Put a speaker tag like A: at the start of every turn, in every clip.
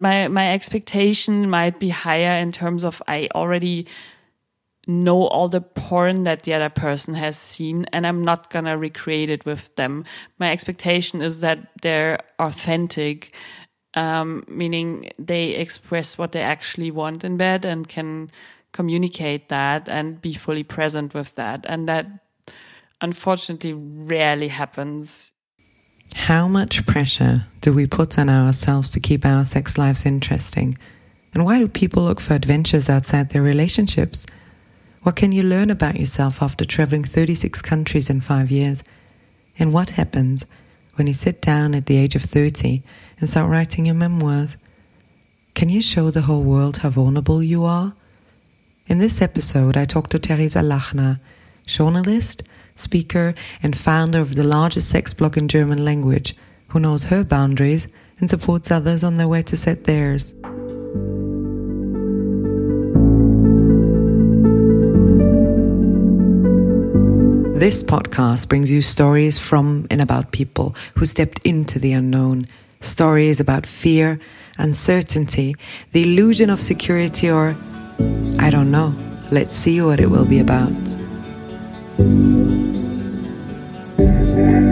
A: my my expectation might be higher in terms of I already know all the porn that the other person has seen and I'm not gonna recreate it with them. My expectation is that they're authentic, um, meaning they express what they actually want in bed and can communicate that and be fully present with that. And that unfortunately rarely happens.
B: How much pressure do we put on ourselves to keep our sex lives interesting? And why do people look for adventures outside their relationships? What can you learn about yourself after traveling 36 countries in five years? And what happens when you sit down at the age of 30 and start writing your memoirs? Can you show the whole world how vulnerable you are? In this episode, I talked to Theresa Lachner, journalist, speaker, and founder of the largest sex blog in German language, who knows her boundaries and supports others on their way to set theirs. This podcast brings you stories from and about people who stepped into the unknown. Stories about fear, uncertainty, the illusion of security, or I don't know. Let's see what it will be about.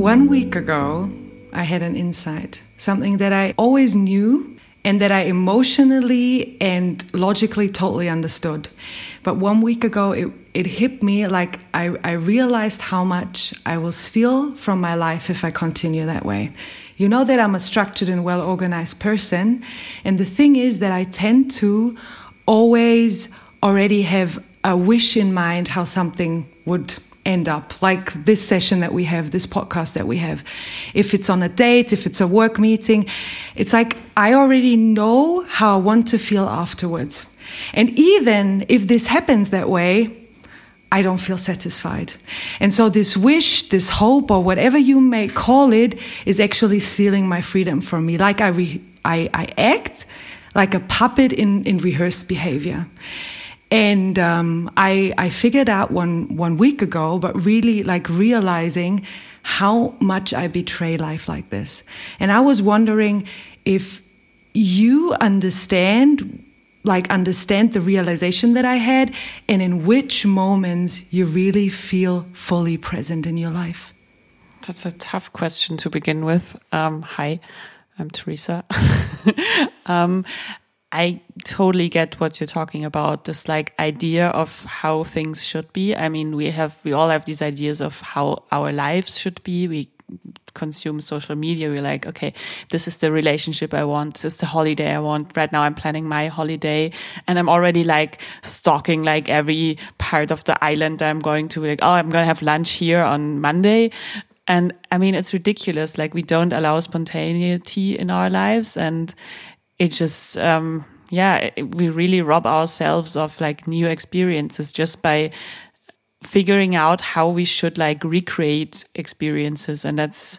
B: One week ago, I had an insight, something that I always knew and that I emotionally and logically totally understood. But one week ago, it, it hit me like I, I realized how much I will steal from my life if I continue that way. You know that I'm a structured and well organized person. And the thing is that I tend to always already have a wish in mind how something would end up like this session that we have this podcast that we have if it's on a date if it's a work meeting it's like i already know how i want to feel afterwards and even if this happens that way I don't feel satisfied. And so, this wish, this hope, or whatever you may call it, is actually stealing my freedom from me. Like I, re- I, I act like a puppet in, in rehearsed behavior. And um, I, I figured out one, one week ago, but really like realizing how much I betray life like this. And I was wondering if you understand like understand the realization that I had and in which moments you really feel fully present in your life?
A: That's a tough question to begin with. Um, hi, I'm Theresa. um, I totally get what you're talking about. This like idea of how things should be. I mean, we have, we all have these ideas of how our lives should be. We consume social media. We're like, okay, this is the relationship I want. This is the holiday I want. Right now I'm planning my holiday and I'm already like stalking like every part of the island I'm going to. Like, oh, I'm going to have lunch here on Monday. And I mean, it's ridiculous. Like we don't allow spontaneity in our lives and it just, um, yeah, we really rob ourselves of like new experiences just by figuring out how we should like recreate experiences. And that's,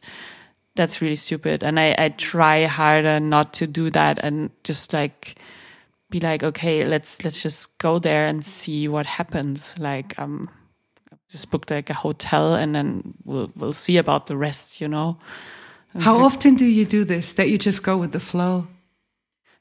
A: that's really stupid. And I, I try harder not to do that and just like, be like, okay, let's, let's just go there and see what happens. Like, um, just booked like a hotel and then we'll, we'll see about the rest, you know?
B: How often do you do this that you just go with the flow?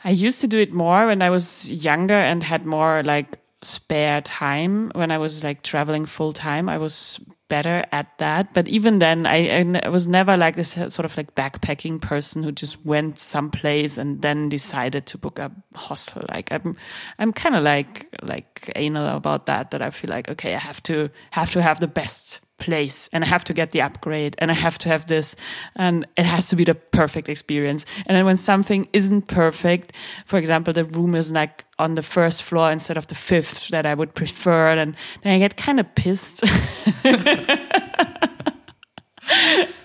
A: I used to do it more when I was younger and had more like spare time. When I was like traveling full time, I was better at that. But even then, I, I was never like this uh, sort of like backpacking person who just went someplace and then decided to book a hostel. Like I'm, I'm kind of like like anal about that. That I feel like okay, I have to have to have the best place and I have to get the upgrade and I have to have this and it has to be the perfect experience. And then when something isn't perfect, for example, the room is like on the first floor instead of the fifth that I would prefer, and then I get kind of pissed.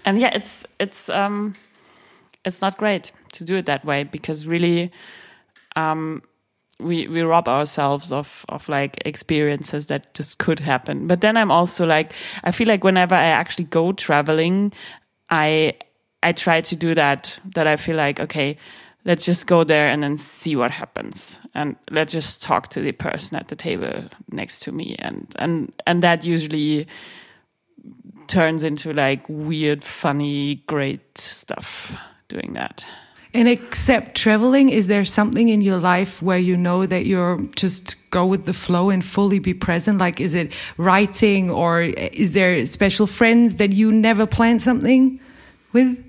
A: and yeah, it's it's um, it's not great to do it that way because really, um, we we rob ourselves of of like experiences that just could happen. But then I'm also like, I feel like whenever I actually go traveling, I I try to do that. That I feel like okay let's just go there and then see what happens and let's just talk to the person at the table next to me and and and that usually turns into like weird funny great stuff doing that
B: and except traveling is there something in your life where you know that you're just go with the flow and fully be present like is it writing or is there special friends that you never plan something with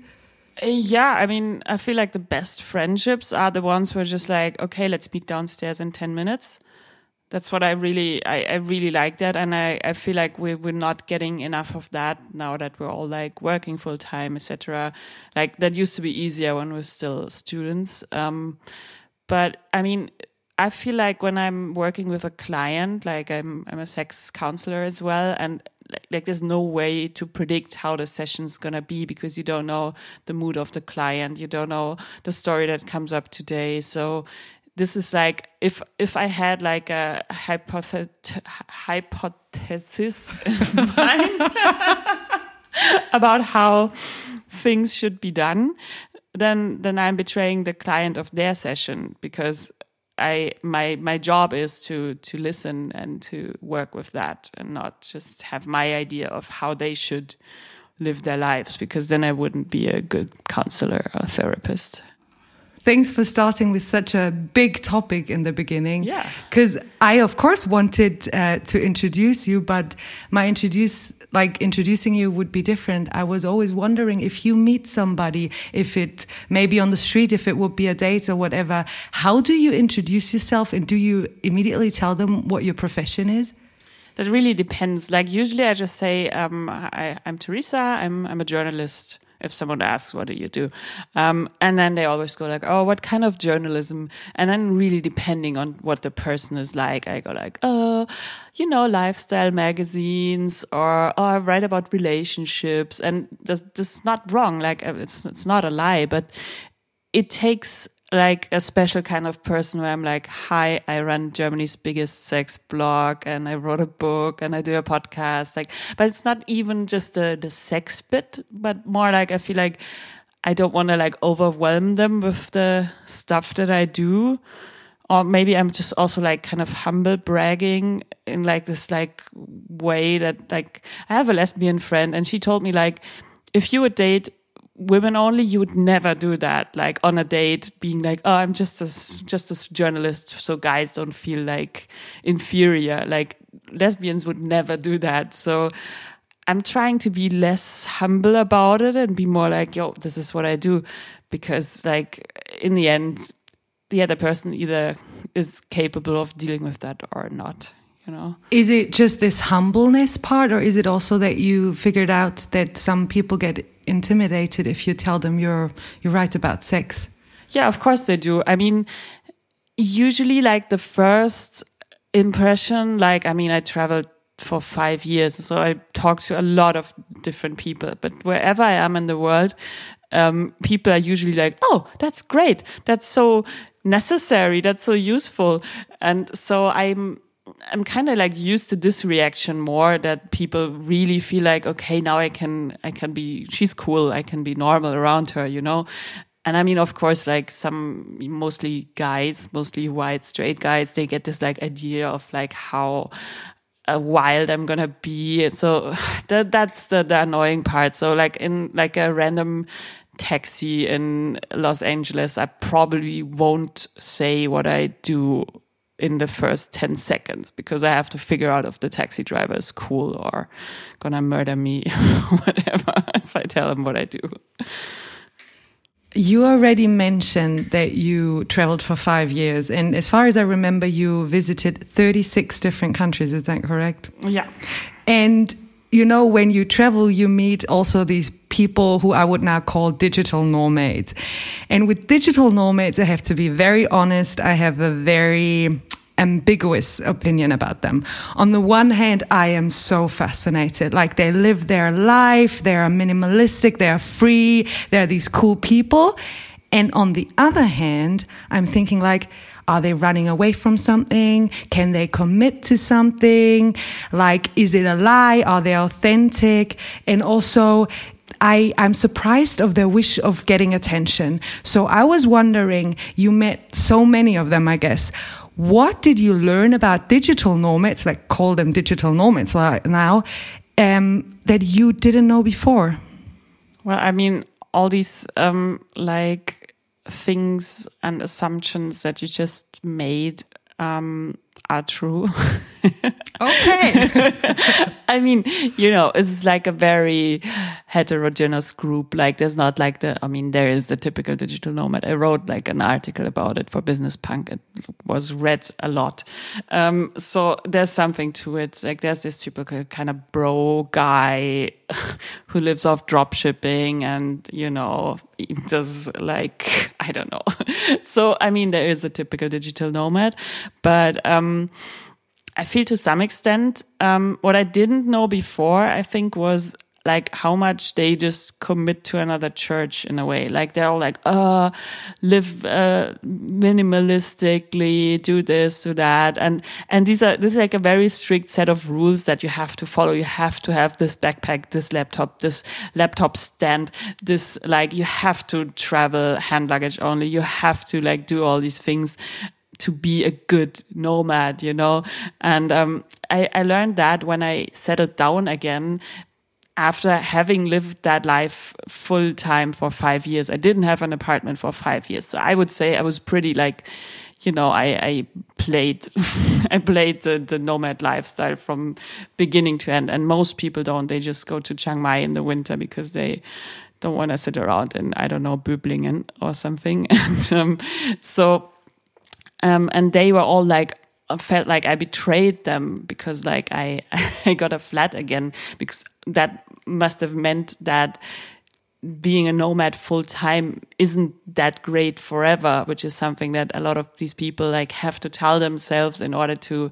A: yeah, I mean, I feel like the best friendships are the ones where just like, okay, let's meet downstairs in 10 minutes. That's what I really, I, I really like that. And I, I feel like we, we're not getting enough of that now that we're all like working full time, etc. Like that used to be easier when we're still students. Um, but I mean, I feel like when I'm working with a client, like I'm, I'm a sex counselor as well, and like, like there's no way to predict how the session's gonna be because you don't know the mood of the client, you don't know the story that comes up today. So this is like if if I had like a hypothet- hypothesis in mind about how things should be done, then then I'm betraying the client of their session because I my my job is to to listen and to work with that and not just have my idea of how they should live their lives because then I wouldn't be a good counselor or therapist.
B: Thanks for starting with such a big topic in the beginning.
A: Yeah.
B: Because I, of course, wanted uh, to introduce you, but my introduce, like introducing you would be different. I was always wondering if you meet somebody, if it maybe on the street, if it would be a date or whatever, how do you introduce yourself and do you immediately tell them what your profession is?
A: That really depends. Like usually I just say, um, I, I'm Theresa, I'm, I'm a journalist if someone asks, what do you do? Um, and then they always go like, oh, what kind of journalism? And then really depending on what the person is like, I go like, oh, you know, lifestyle magazines or, oh, I write about relationships. And this, this is not wrong. Like it's, it's not a lie, but it takes like a special kind of person where I'm like, hi, I run Germany's biggest sex blog and I wrote a book and I do a podcast. Like, but it's not even just the, the sex bit, but more like I feel like I don't want to like overwhelm them with the stuff that I do. Or maybe I'm just also like kind of humble bragging in like this like way that like I have a lesbian friend and she told me like, if you would date women only you would never do that like on a date being like oh i'm just a just a journalist so guys don't feel like inferior. Like lesbians would never do that. So i'm trying to be less humble about it and be more like yo this is what i do because like in the end the other person either is capable of dealing with that or not you know?
B: Is it just this humbleness part or is it also that you figured out that some people get intimidated if you tell them you're you write about sex?
A: Yeah, of course they do. I mean, usually like the first impression, like I mean, I traveled for five years, so I talk to a lot of different people. But wherever I am in the world, um, people are usually like, "Oh, that's great. That's so necessary. That's so useful." And so I'm I'm kind of like used to this reaction more that people really feel like, okay, now I can, I can be, she's cool. I can be normal around her, you know? And I mean, of course, like some mostly guys, mostly white straight guys, they get this like idea of like how uh, wild I'm gonna be. So that, that's the, the annoying part. So like in like a random taxi in Los Angeles, I probably won't say what I do in the first 10 seconds because I have to figure out if the taxi driver is cool or gonna murder me, whatever, if I tell him what I do.
B: You already mentioned that you traveled for five years, and as far as I remember, you visited 36 different countries. Is that correct?
A: Yeah.
B: And you know, when you travel, you meet also these people who I would now call digital nomads. And with digital nomads, I have to be very honest. I have a very ambiguous opinion about them. On the one hand, I am so fascinated. Like they live their life, they are minimalistic, they are free, they're these cool people. And on the other hand, I'm thinking like, are they running away from something? Can they commit to something? Like, is it a lie? Are they authentic? And also, I, I'm surprised of their wish of getting attention. So I was wondering, you met so many of them, I guess. What did you learn about digital nomads, like call them digital nomads now, um, that you didn't know before?
A: Well, I mean, all these um, like things and assumptions that you just made um, are true.
B: okay.
A: I mean, you know, it's like a very heterogeneous group. Like there's not like the, I mean, there is the typical digital nomad. I wrote like an article about it for Business Punk. It was read a lot. Um, so there's something to it. Like there's this typical kind of bro guy who lives off drop shipping and, you know, does like, I don't know. so, I mean, there is a typical digital nomad, but, um, I feel to some extent, um, what I didn't know before, I think was like how much they just commit to another church in a way. Like they're all like, uh, live, uh, minimalistically, do this, do that. And, and these are, this is like a very strict set of rules that you have to follow. You have to have this backpack, this laptop, this laptop stand, this, like, you have to travel hand luggage only. You have to like do all these things to be a good nomad, you know? And, um, I, I learned that when I settled down again after having lived that life full time for five years. I didn't have an apartment for five years. So I would say I was pretty like, you know, I, I played, I played the, the nomad lifestyle from beginning to end. And most people don't. They just go to Chiang Mai in the winter because they, don't want to sit around in I don't know Böblingen or something. And um, so um, and they were all like, felt like I betrayed them because like I, I got a flat again because that must have meant that being a nomad full time isn't that great forever, which is something that a lot of these people like have to tell themselves in order to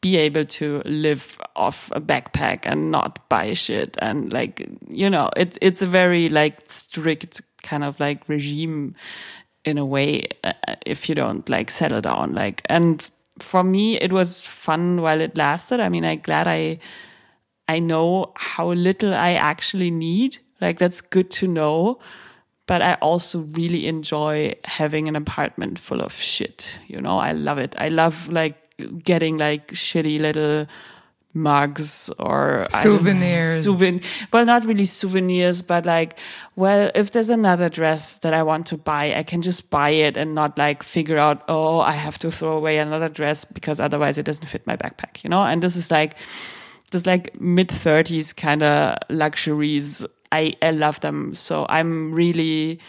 A: be able to live off a backpack and not buy shit. And like you know it's it's a very like strict kind of like regime in a way uh, if you don't like settle down like. And for me it was fun while it lasted. I mean i'm glad i i know how little i actually need like that's good to know but i also really enjoy having an apartment full of shit you know i love it i love like getting like shitty little mugs or
B: souvenirs.
A: Souven well, not really souvenirs, but like, well, if there's another dress that I want to buy, I can just buy it and not like figure out, oh, I have to throw away another dress because otherwise it doesn't fit my backpack, you know? And this is like, this like mid thirties kind of luxuries. I, I love them. So I'm really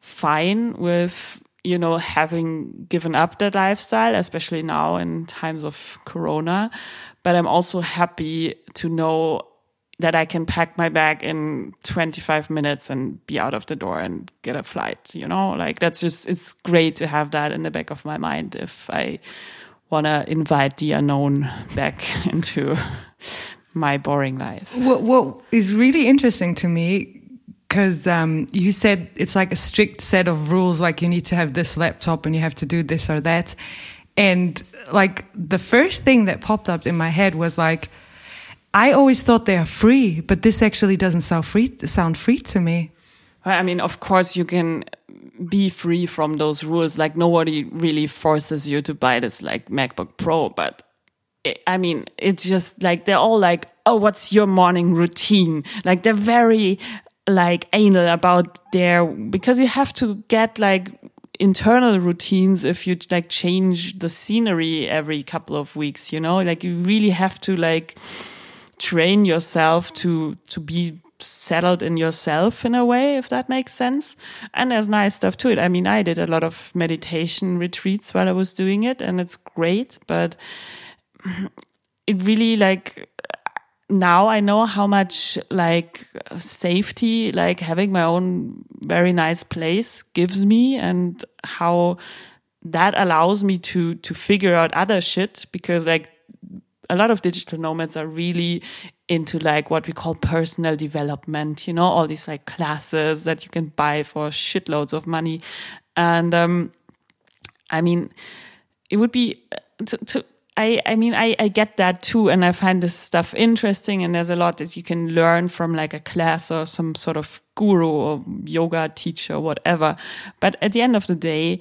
A: fine with you know, having given up that lifestyle, especially now in times of Corona. But I'm also happy to know that I can pack my bag in 25 minutes and be out of the door and get a flight, you know, like that's just, it's great to have that in the back of my mind if I want to invite the unknown back into my boring life.
B: What, what is really interesting to me because um, you said it's like a strict set of rules like you need to have this laptop and you have to do this or that and like the first thing that popped up in my head was like i always thought they are free but this actually doesn't sound free sound free to me
A: i mean of course you can be free from those rules like nobody really forces you to buy this like macbook pro but I mean, it's just like they're all like, oh, what's your morning routine? Like they're very like anal about their because you have to get like internal routines if you like change the scenery every couple of weeks you know like you really have to like train yourself to to be settled in yourself in a way if that makes sense. And there's nice stuff to it. I mean i did a lot of meditation retreats while i was doing it and it's great but it really like now I know how much like safety, like having my own very nice place gives me and how that allows me to to figure out other shit because like a lot of digital nomads are really into like what we call personal development, you know, all these like classes that you can buy for shitloads of money. And um, I mean, it would be uh, to, to I, I mean, I, I get that too. And I find this stuff interesting. And there's a lot that you can learn from like a class or some sort of guru or yoga teacher or whatever. But at the end of the day,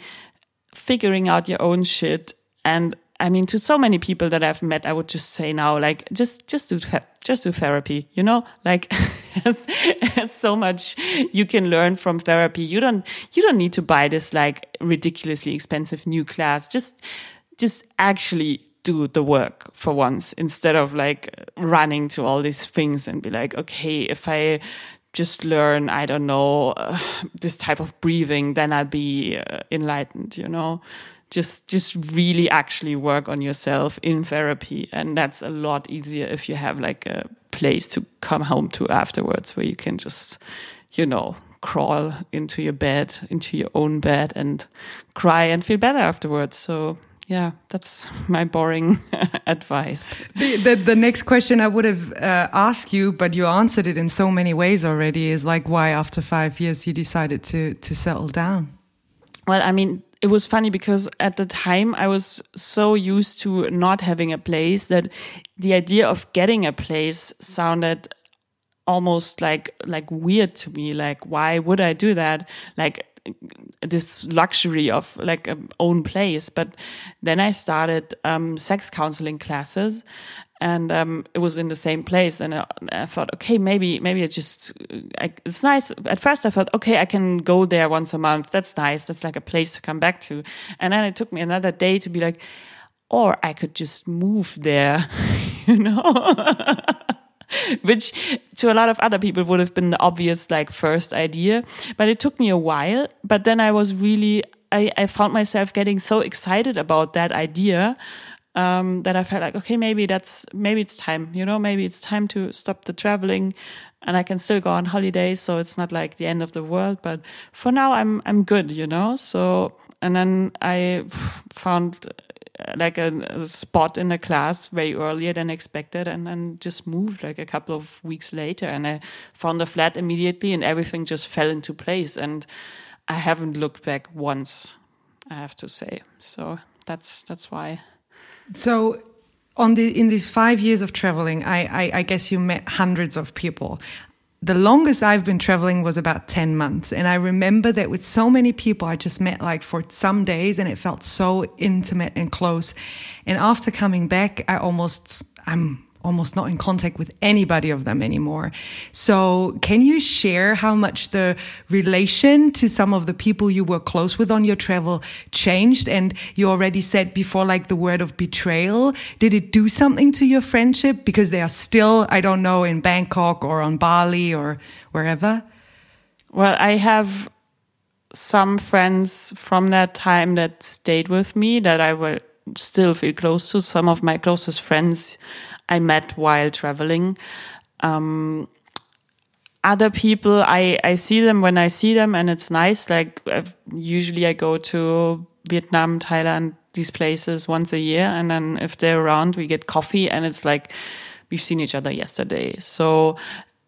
A: figuring out your own shit and I mean, to so many people that I've met, I would just say now, like, just, just do, just do therapy, you know, like, so much you can learn from therapy. You don't, you don't need to buy this like ridiculously expensive new class. Just, just actually do the work for once instead of like running to all these things and be like, okay, if I just learn, I don't know, uh, this type of breathing, then I'll be uh, enlightened, you know? Just just really actually work on yourself in therapy and that's a lot easier if you have like a place to come home to afterwards where you can just you know crawl into your bed into your own bed and cry and feel better afterwards so yeah, that's my boring advice.
B: The, the, the, next question I would have uh, asked you, but you answered it in so many ways already, is like why after five years you decided to to settle down.
A: Well, I mean, it was funny because at the time I was so used to not having a place that the idea of getting a place sounded almost like like weird to me. Like why would i do that? Like this luxury of like a own place. But then i started um, sex counseling classes and um, it was in the same place. And I, I thought, okay, maybe maybe it just I, it's nice. At first, I thought, okay, I can go there once a month. That's nice. That's like a place to come back to. And then it took me another day to be like, or I could just move there, you know. Which to a lot of other people would have been the obvious like first idea, but it took me a while. But then I was really I, I found myself getting so excited about that idea um, that I felt like, okay, maybe that's, maybe it's time, you know, maybe it's time to stop the traveling and I can still go on holidays. So it's not like the end of the world, but for now I'm, I'm good, you know? So, and then I found uh, like a, a, spot in the class very earlier than expected and then just moved like a couple of weeks later and I found a flat immediately and everything just fell into place and I haven't looked back once, I have to say. So that's, that's why.
B: So, on the in these five years of traveling, I, I, I guess you met hundreds of people. The longest I've been traveling was about 10 months. And I remember that with so many people, I just met like for some days and it felt so intimate and close. And after coming back, I almost, I'm almost not in contact with anybody of them anymore. So, can you share how much the relation to some of the people you were close with on your travel changed? And you already said before, like the word of betrayal. Did it do something to your friendship? Because they are still, I don't know, in Bangkok or on Bali or wherever?
A: Well, I have some friends from that time that stayed with me that I will still feel close to. Some of my closest friends I met while traveling. Um, other people, I, I see them when I see them and it's nice. Like uh, usually I go to Vietnam, Thailand, these places once a year. And then if they're around, we get coffee and it's like, we've seen each other yesterday. So,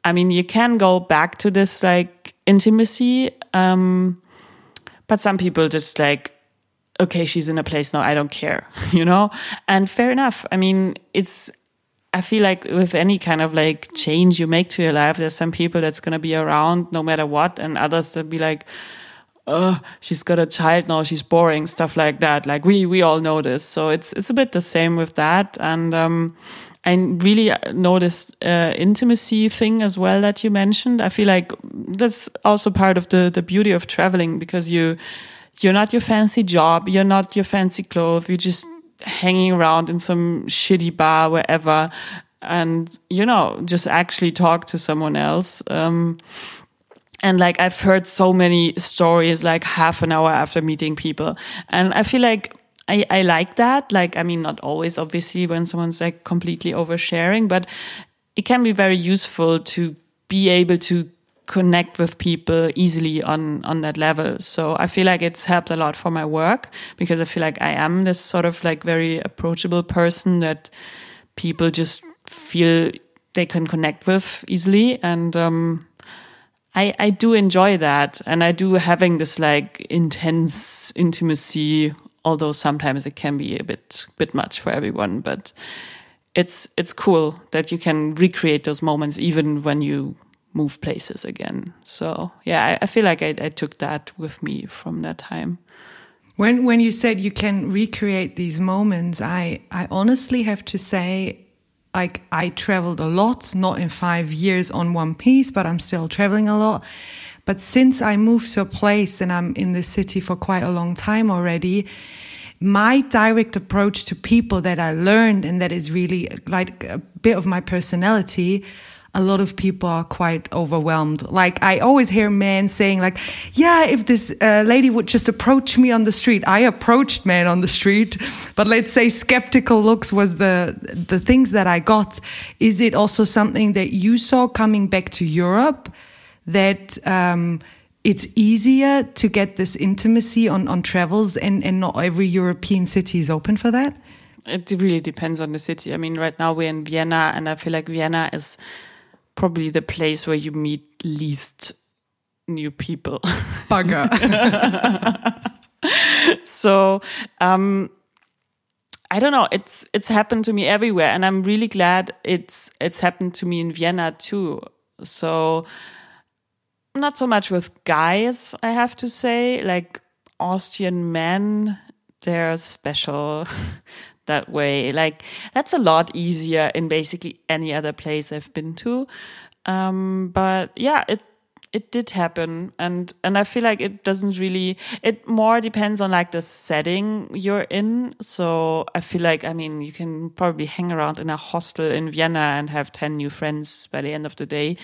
A: I mean, you can go back to this like intimacy. Um, but some people just like, okay, she's in a place now. I don't care, you know? And fair enough. I mean, it's, I feel like with any kind of like change you make to your life, there's some people that's going to be around no matter what, and others that be like, oh, she's got a child now, she's boring, stuff like that. Like we, we all know this. So it's, it's a bit the same with that. And, um, I really noticed uh, intimacy thing as well that you mentioned. I feel like that's also part of the, the beauty of traveling because you, you're not your fancy job. You're not your fancy clothes. You just hanging around in some shitty bar wherever and you know just actually talk to someone else. Um, and like i've heard so many stories like half an hour after meeting people. And i feel like I, I like that. Like i mean not always obviously when someone's like completely oversharing but it can be very useful to be able to connect with people easily on on that level. So I feel like it's helped a lot for my work because I feel like I am this sort of like very approachable person that people just feel they can connect with easily. And um I, I do enjoy that. And I do having this like intense intimacy, although sometimes it can be a bit bit much for everyone, but it's it's cool that you can recreate those moments even when you move places again. So yeah, I, I feel like I, I took that with me from that time.
B: When when you said you can recreate these moments, I I honestly have to say like I traveled a lot, not in five years on one piece, but I'm still traveling a lot. But since I moved to a place and I'm in the city for quite a long time already, my direct approach to people that I learned and that is really like a bit of my personality a lot of people are quite overwhelmed. Like I always hear men saying like, yeah, if this uh, lady would just approach me on the street. I approached men on the street, but let's say skeptical looks was the the things that I got. Is it also something that you saw coming back to Europe that um, it's easier to get this intimacy on, on travels and, and not every European city is open for that?
A: It really depends on the city. I mean, right now we're in Vienna and I feel like Vienna is probably the place where you meet least new people.
B: Bugger.
A: so, um, I don't know. It's it's happened to me everywhere, and I'm really glad it's it's happened to me in Vienna too. So, not so much with guys, I have to say. Like Austrian men, they're special that way. Like that's a lot easier in basically any other place I've been to. Um, but yeah, it it did happen and and i feel like it doesn't really it more depends on like the setting you're in so i feel like i mean you can probably hang around in a hostel in vienna and have 10 new friends by the end of the day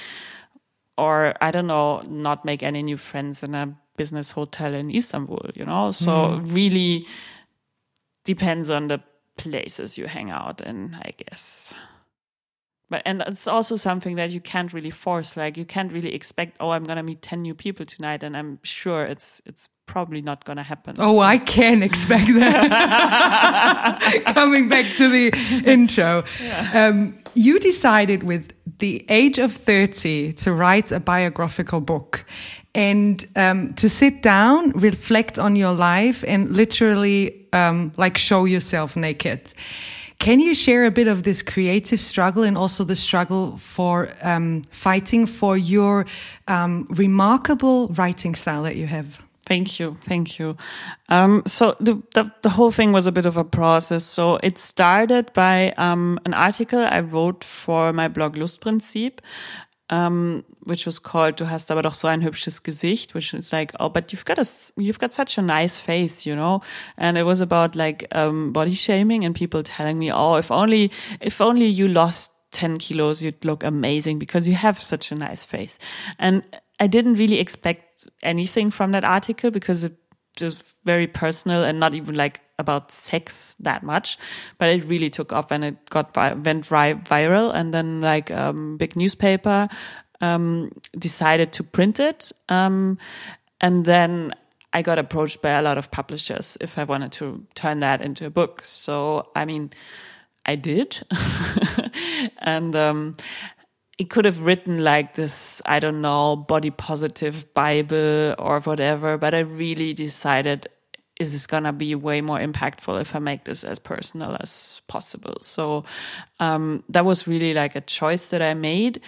A: or i don't know not make any new friends in a business hotel in istanbul you know so mm. really depends on the places you hang out in, I guess. But and it's also something that you can't really force. Like you can't really expect, oh, I'm gonna meet ten new people tonight, and I'm sure it's it's probably not gonna happen.
B: Oh, so. I can expect that. Coming back to the intro, yeah. um, you decided with the age of thirty to write a biographical book, and um, to sit down, reflect on your life, and literally um, like show yourself naked. Can you share a bit of this creative struggle and also the struggle for um, fighting for your um, remarkable writing style that you have?
A: Thank you, thank you. Um, so the, the, the whole thing was a bit of a process. So it started by um, an article I wrote for my blog Lustprinzip, um, which was called "Du hast aber doch so ein hübsches Gesicht," which is like, "Oh, but you've got a you've got such a nice face," you know. And it was about like um, body shaming and people telling me, "Oh, if only if only you lost." 10 kilos, you'd look amazing because you have such a nice face. And I didn't really expect anything from that article because it was very personal and not even like about sex that much, but it really took off and it got went viral. And then like um, big newspaper um, decided to print it, um, and then I got approached by a lot of publishers if I wanted to turn that into a book. So I mean, I did, and um, it could have written like this, I don't know, body positive Bible or whatever, but I really decided is this gonna be way more impactful if I make this as personal as possible? So um, that was really like a choice that I made.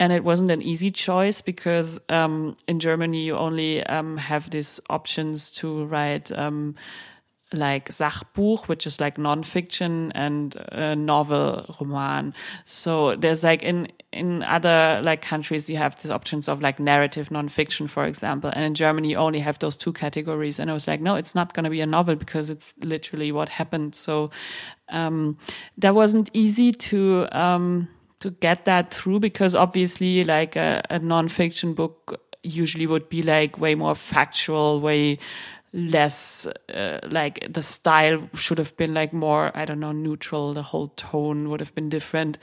A: And it wasn't an easy choice because um, in Germany you only um, have these options to write um, like Sachbuch, which is like nonfiction, and a novel roman. So there's like in in other like countries you have these options of like narrative nonfiction, for example, and in Germany you only have those two categories. And I was like, no, it's not going to be a novel because it's literally what happened. So um, that wasn't easy to. Um, to get that through because obviously like a, a nonfiction book usually would be like way more factual, way less uh, like the style should have been like more i don't know neutral the whole tone would have been different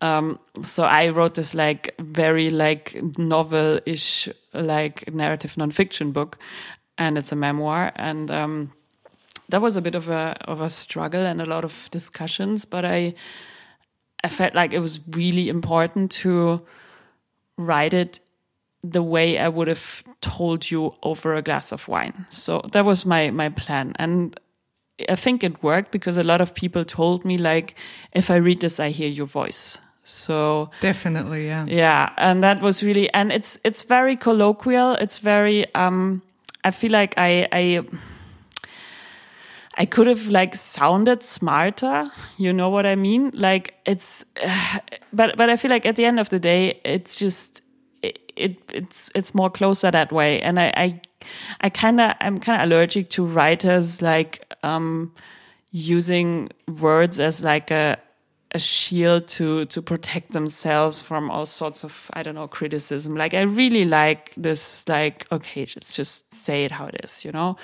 A: Um, so I wrote this like very like novel-ish like narrative nonfiction book, and it's a memoir. And um, that was a bit of a of a struggle and a lot of discussions, but I I felt like it was really important to write it the way I would have told you over a glass of wine. So that was my my plan and I think it worked because a lot of people told me like if I read this I hear your voice. So
B: definitely, yeah.
A: Yeah, and that was really and it's it's very colloquial. It's very um I feel like I I I could have like sounded smarter. You know what I mean? Like it's, uh, but but I feel like at the end of the day, it's just it, it it's it's more closer that way. And I I, I kind of I'm kind of allergic to writers like um using words as like a a shield to to protect themselves from all sorts of I don't know criticism. Like I really like this like okay, let's just say it how it is, you know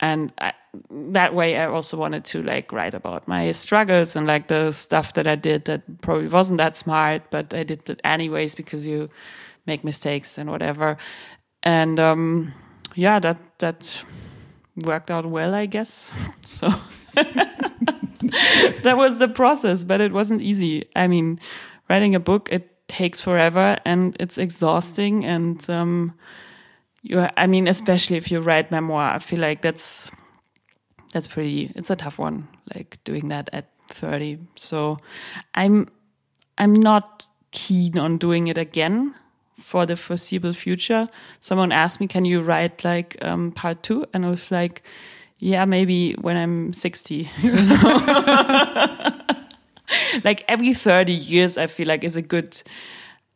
A: and I, that way i also wanted to like write about my struggles and like the stuff that i did that probably wasn't that smart but i did it anyways because you make mistakes and whatever. And um yeah that that worked out well i guess. So that was the process but it wasn't easy. I mean writing a book it takes forever and it's exhausting and um you I mean, especially if you write memoir, I feel like that's that's pretty it's a tough one, like doing that at 30. So I'm I'm not keen on doing it again for the foreseeable future. Someone asked me, Can you write like um, part two? And I was like, Yeah, maybe when I'm 60. like every 30 years, I feel like is a good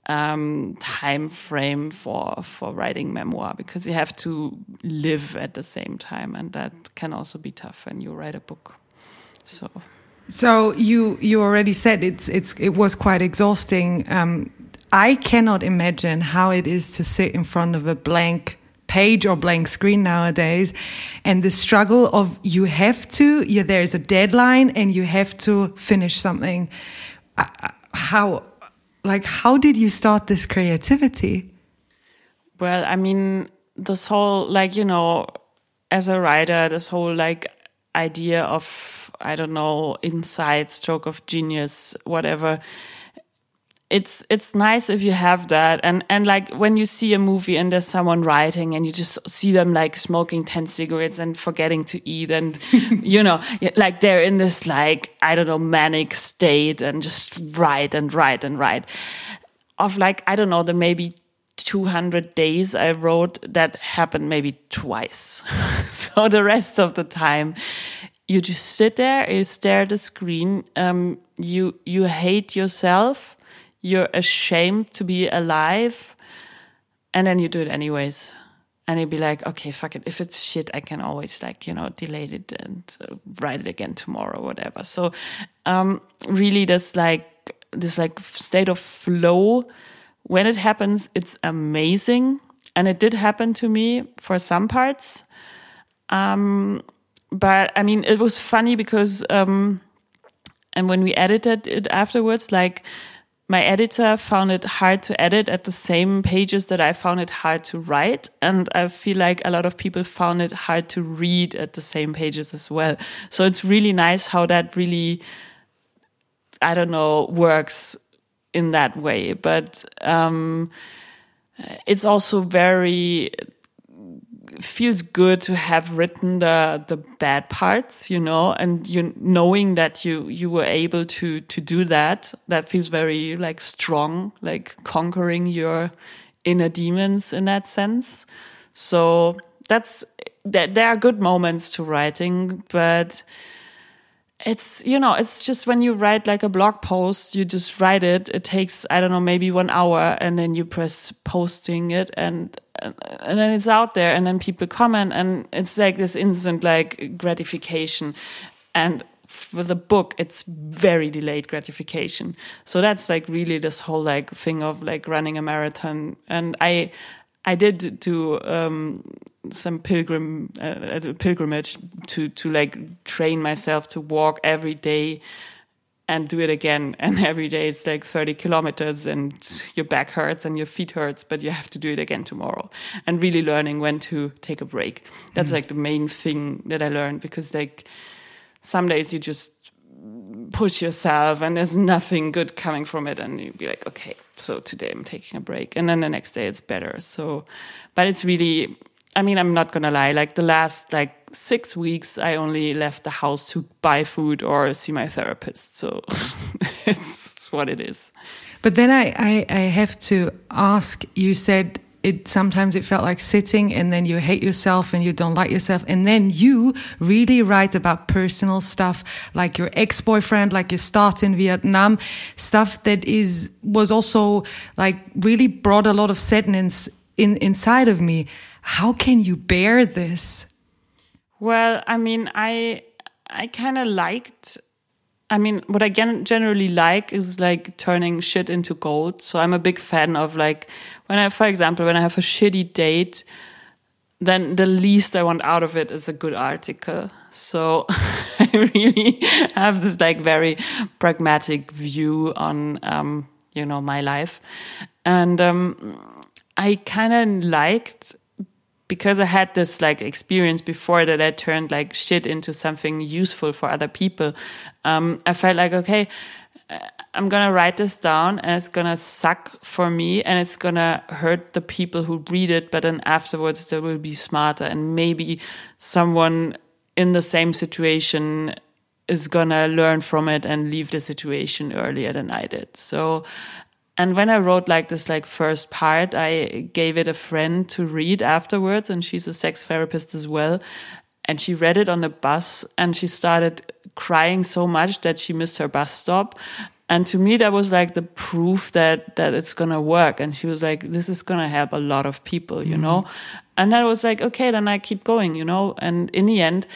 A: um, time frame for for writing memoir because you have to live at the same time, and that can also be tough when you write a book. So.
B: So you you already said it's it's it was quite exhausting. Um, I cannot imagine how it is to sit in front of a blank page or blank screen nowadays and the struggle of you have to yeah, there's a deadline and you have to finish something. How like how did you start this creativity?
A: Well i mean this whole like you know as a writer this whole like idea of i don't know insight stroke of genius whatever it's it's nice if you have that. And and like when you see a movie and there's someone writing and you just see them like smoking 10 cigarettes and forgetting to eat and you know like they're in this like i don't know manic state and just write and write and write. Of like i don't know the maybe 200 days i wrote that happened maybe twice. So the rest of the time you just sit there you stare at the screen um, you you hate yourself you're ashamed to be alive and then you do it anyways. And you'd be like okay fuck it. If it's shit i can always like you know delete it and uh, write it again tomorrow or whatever. So um really this like this like state of flow when it happens it's amazing. And it did happen to me for some parts. Um but i mean it was funny because um and when we edited it afterwards like my editor found it hard to edit at the same pages that I found it hard to write. And I feel like a lot of people found it hard to read at the same pages as well. So it's really nice how that really, I don't know, works in that way. But um, it's also very feels good to have written the the bad parts, you know, and you knowing that you you were able to to do that. That feels very like strong, like conquering your inner demons in that sense. So that's that there are good moments to writing, but it's you know it's just when you write like a blog post you just write it it takes i don't know maybe one hour and then you press posting it and and then it's out there and then people comment and it's like this instant like gratification. And for the book it's very delayed gratification. So that's like really this whole like thing of like running a marathon. And i i did do um some pilgrim uh, pilgrimage to to like train myself to walk every day and do it again. And every day it's like 30 kilometers and your back hurts and your feet hurts, but you have to do it again tomorrow. And really learning when to take a break. That's mm. like the main thing that I learned because like some days you just push yourself and there's nothing good coming from it. And you'd be like, okay, so today I'm taking a break. And then the next day it's better. So, but it's really, I mean, I'm not gonna lie. Like the last like six weeks, I only left the house to buy food or see my therapist. So it's what it is.
B: But then I, I, I have to ask. You said it sometimes it felt like sitting and then you hate yourself and you don't like yourself and then you really write about personal stuff like your ex-boyfriend like your start in vietnam stuff that is was also like really brought a lot of sadness in inside of me how can you bear this?
A: Well, I mean, I I kind of liked I mean, what I generally like is like turning shit into gold. So I'm a big fan of like when I, for example, when I have a shitty date, then the least I want out of it is a good article. So I really have this like very pragmatic view on, um, you know, my life. And, um, I kind of liked because I had this like experience before that I turned like shit into something useful for other people. Um, I felt like, okay, uh, I'm gonna write this down and it's gonna suck for me and it's gonna hurt the people who read it, but then afterwards they will be smarter and maybe someone in the same situation is gonna learn from it and leave the situation earlier than I did. So and when I wrote like this like first part, I gave it a friend to read afterwards, and she's a sex therapist as well. And she read it on the bus and she started crying so much that she missed her bus stop. And to me, that was like the proof that, that it's going to work. And she was like, this is going to help a lot of people, you mm -hmm. know? And I was like, okay, then I keep going, you know? And in the end,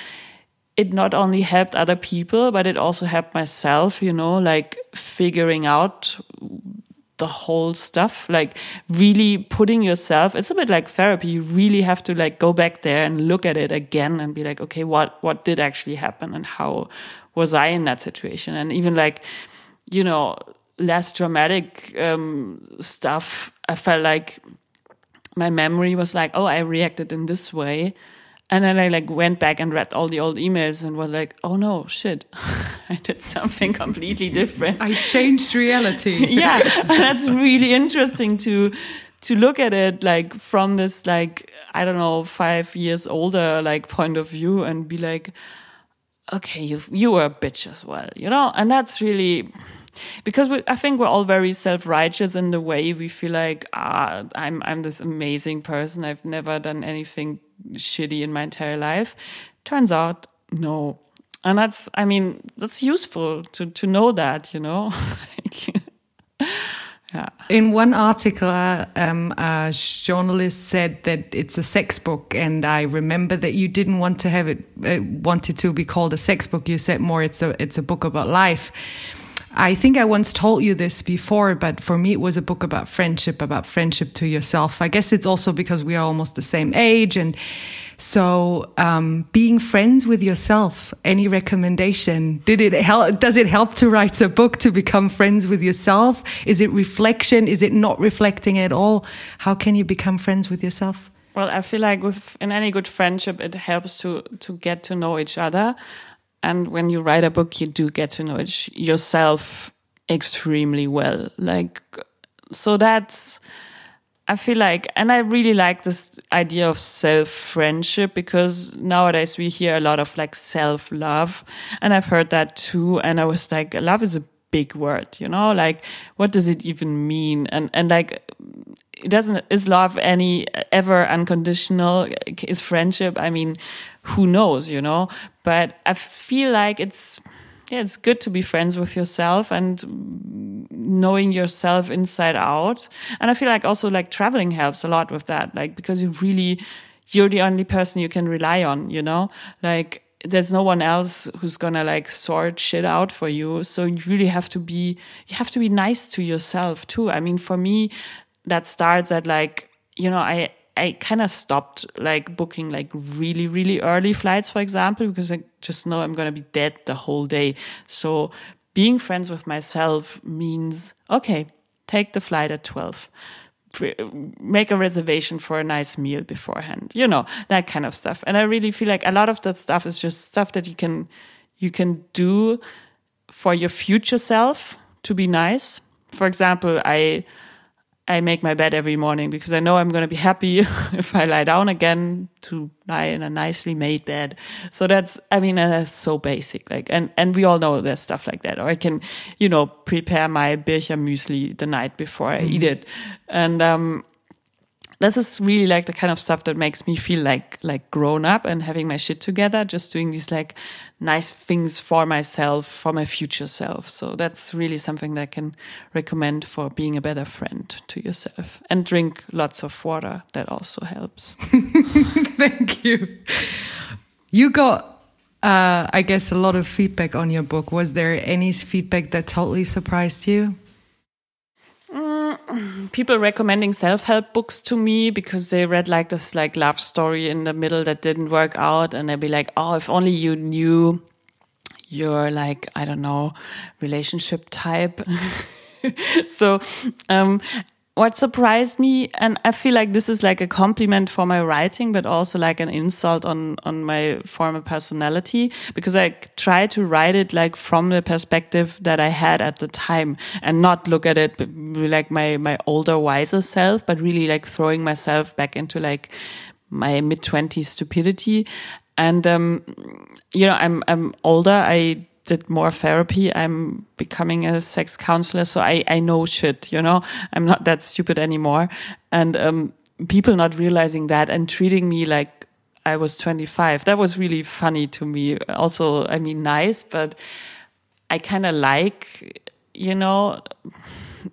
A: it not only helped other people, but it also helped myself, you know, like figuring out the whole stuff like really putting yourself it's a bit like therapy you really have to like go back there and look at it again and be like okay what what did actually happen and how was i in that situation? And even like you know less dramatic um, stuff i felt like my memory was like oh i reacted in this way and then I like went back and read all the old emails and was like, oh no, shit, I did something completely different.
B: I changed reality.
A: yeah, and that's really interesting to to look at it like from this like I don't know five years older like point of view and be like, okay, you you were a bitch as well, you know, and that's really because we, I think we're all very self-righteous in the way we feel like ah I'm I'm this amazing person I've never done anything shitty in my entire life turns out no and that's I mean that's useful to to know that you know
B: yeah. In one article, uh, um, a journalist said that it's a sex book, and I remember that you didn't want to have it, uh, wanted to be called a sex book. You said more, it's a it's a book about life. I think I once told you this before, but for me, it was a book about friendship, about friendship to yourself. I guess it's also because we are almost the same age. And so, um, being friends with yourself, any recommendation? Did it help? Does it help to write a book to become friends with yourself? Is it reflection? Is it not reflecting at all? How can you become friends with yourself?
A: Well, I feel like with in any good friendship, it helps to to get to know each other. And when you write a book, you do get to know it yourself extremely well. Like, so that's, I feel like, and I really like this idea of self friendship because nowadays we hear a lot of like self love. And I've heard that too. And I was like, love is a big word, you know, like what does it even mean? And, and like, it doesn't, is love any ever unconditional? Is friendship? I mean, who knows, you know? But I feel like it's, yeah, it's good to be friends with yourself and knowing yourself inside out. And I feel like also like traveling helps a lot with that, like because you really, you're the only person you can rely on, you know? Like, there's no one else who's gonna like sort shit out for you. So you really have to be, you have to be nice to yourself too. I mean, for me, that starts at like, you know, I, I kind of stopped like booking like really, really early flights, for example, because I just know I'm going to be dead the whole day. So being friends with myself means, okay, take the flight at 12 make a reservation for a nice meal beforehand you know that kind of stuff. And i really feel like a lot of that stuff is just stuff that you can you can do for your future self to be nice. For example i I make my bed every morning because I know I'm going to be happy if I lie down again to lie in a nicely made bed. So that's, I mean, that's so basic. Like, and, and we all know there's stuff like that. Or I can, you know, prepare my bircher muesli the night before I eat it. And, um, this is really like the kind of stuff that makes me feel like like grown up and having my shit together just doing these like nice things for myself for my future self. So that's really something that i can recommend for being a better friend to yourself. And drink lots of water. That also helps.
B: Thank you. You got uh, I guess a lot of feedback on your book. Was there any feedback that totally surprised you?
A: People recommending self-help books to me because they read like this like love story in the middle that didn't work out and they'd be like oh if only you knew your like i don't know relationship type. So um what surprised me, and I feel like this is like a compliment for my writing, but also like an insult on, on my former personality, because I try to write it like from the perspective that I had at the time and not look at it like my, my older, wiser self, but really like throwing myself back into like my mid twenties stupidity. And, um, you know, I'm, I'm older. I did more therapy. I'm becoming a sex counselor. So I, I know shit, you know, I'm not that stupid anymore. And, um, people not realizing that and treating me like I was 25. That was really funny to me. Also, I mean, nice, but I kind of like, you know,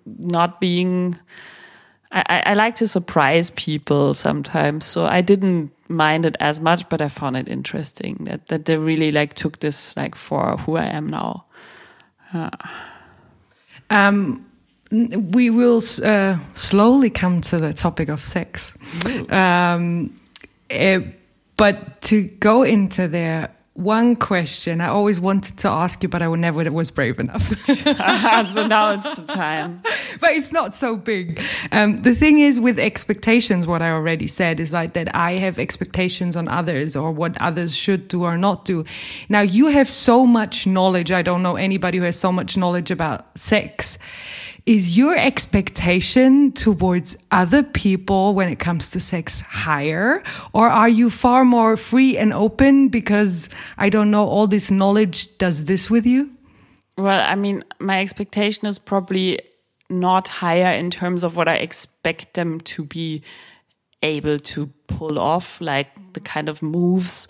A: not being, I, I like to surprise people sometimes. So I didn't mind it as much, but I found it interesting that, that they really like took this like for who I am now. Uh.
B: Um, we will uh, slowly come to the topic of sex. Um, it, eh, but to go into there, one question I always wanted to ask you, but I never was brave enough.
A: so now it's the time.
B: But it's not so big. Um, the thing is, with expectations, what I already said is like that I have expectations on others or what others should do or not do. Now, you have so much knowledge. I don't know anybody who has so much knowledge about sex is your expectation towards other people when it comes to sex higher? Or are you far more free and open because I don't know, all this knowledge does this with you?
A: Well, I mean, my expectation is probably not higher in terms of what I expect them to be able to pull off, like the kind of moves.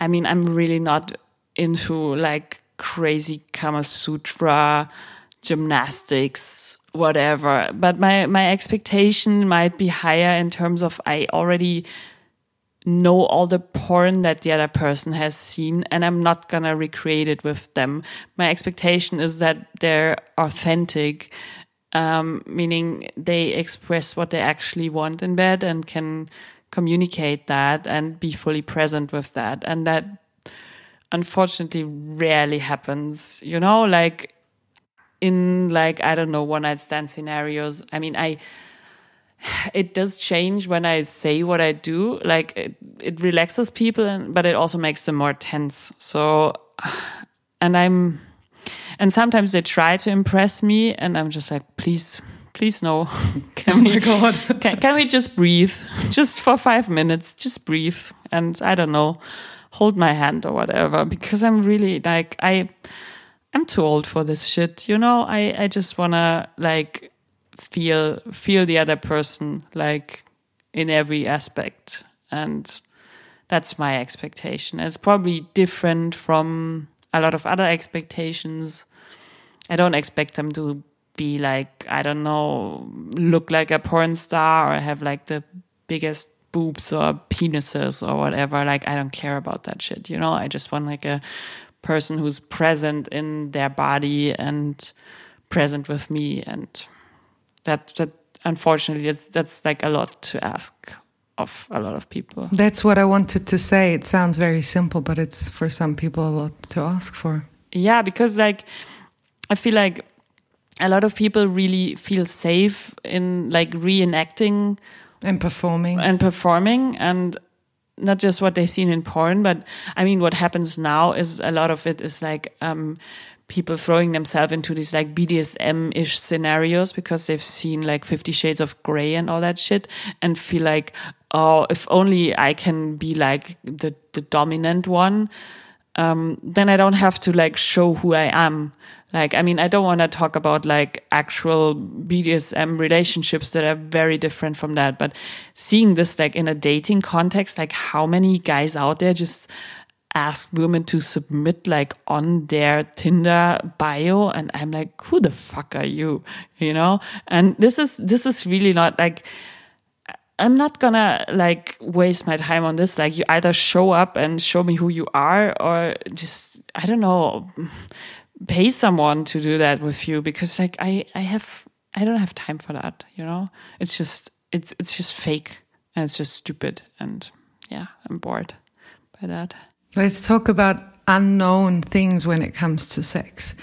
A: I mean, I'm really not into like crazy Kama Sutra gymnastics, whatever. But my, my expectation might be higher in terms of I already know all the porn that the other person has seen and I'm not gonna recreate it with them. My expectation is that they're authentic, um, meaning they express what they actually want in bed and can communicate that and be fully present with that. And that unfortunately rarely happens, you know, like in like, I don't know, one night stand scenarios. I mean, I, it does change when I say what I do. Like it, it relaxes people, and, but it also makes them more tense. So, and I'm, and sometimes they try to impress me, and I'm just like, please, please no.
B: can oh we, my God.
A: can, can we just breathe? Just for five minutes, just breathe. And I don't know, hold my hand or whatever, because I'm really like, I, I'm too old for this shit. You know, I, I just wanna like feel feel the other person like in every aspect. And that's my expectation. It's probably different from a lot of other expectations. I don't expect them to be like, I don't know, look like a porn star or have like the biggest boobs or penises or whatever. Like, I don't care about that shit. You know, I just want like a person who's present in their body and present with me. And that that unfortunately that's, that's like a lot to ask of a lot of people.
B: That's what i wanted to say. It sounds very simple but it's for some people a lot to ask for.
A: Yeah because like I feel like a lot of people really feel safe in like reenacting
B: and performing.
A: and performing. And not just what they've seen in porn, but I mean, what happens now is a lot of it is like, um, people throwing themselves into these like BDSM ish scenarios because they've seen like Fifty Shades of Grey and all that shit and feel like, oh, if only I can be like the, the dominant one, um, then I don't have to like show who I am. Like, I mean, I don't want to talk about like actual BDSM relationships that are very different from that, but seeing this like in a dating context, like how many guys out there just ask women to submit like on their Tinder bio. And I'm like, who the fuck are you? You know? And this is, this is really not like, I'm not gonna like waste my time on this. Like you either show up and show me who you are or just, I don't know, pay someone to do that with you because like I, I have, I don't have time for that. You know, it's just, it's, it's just fake and it's just stupid. And yeah, I'm bored by that.
B: Let's talk about unknown things when it comes to sex.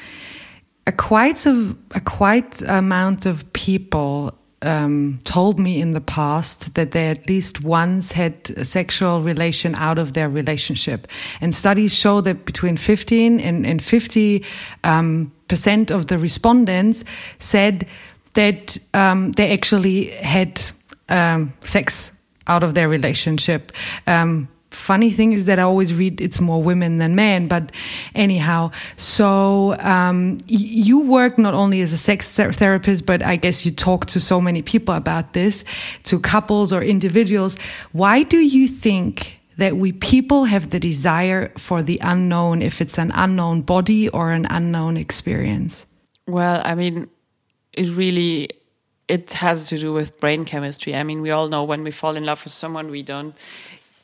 B: A quite a, a quite amount of people um, told me in the past that they at least once had a sexual relation out of their relationship. And studies show that between 15 and, and 50 um, percent of the respondents said that um, they actually had um, sex out of their relationship. Um, funny thing is that I always read it's more women than men, but anyhow, so um, you work not only as a sex therapist, but I guess you talk to so many people about this, to couples or individuals. Why do you think that we people have the desire for the unknown if it's an unknown body or an unknown experience?
A: Well, I mean, it really it has to do with brain chemistry. I mean, we all know when we fall in love with someone, we don't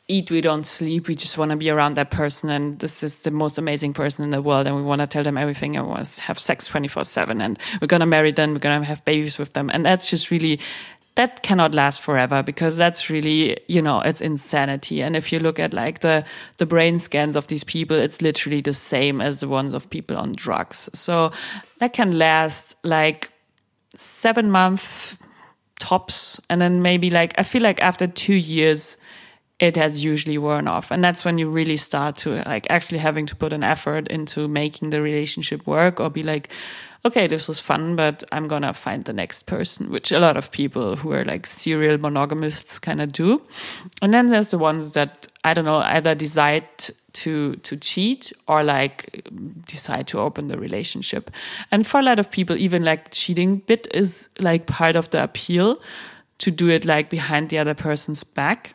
A: eat, we don't sleep. We just want to be around that person. And this is the most amazing person in the world. And we want to tell them everything and want to have sex 24 seven. And we're going to marry them. We're going to have babies with them. And that's just really, that cannot last forever because that's really, you know, it's insanity. And if you look at like the, the brain scans of these people, it's literally the same as the ones of people on drugs. So that can last like seven months tops. And then maybe like, I feel like after two years, it has usually worn off. And that's when you really start to like actually having to put an effort into making the relationship work or be like, okay, this was fun, but I'm to find the next person, which a lot of people who are like serial monogamists kind of do. And then there's the ones that, I don't know, either decide to, to cheat or like decide to open the relationship. And for a lot of people, even like cheating bit is like part of the appeal to do it like behind the other person's back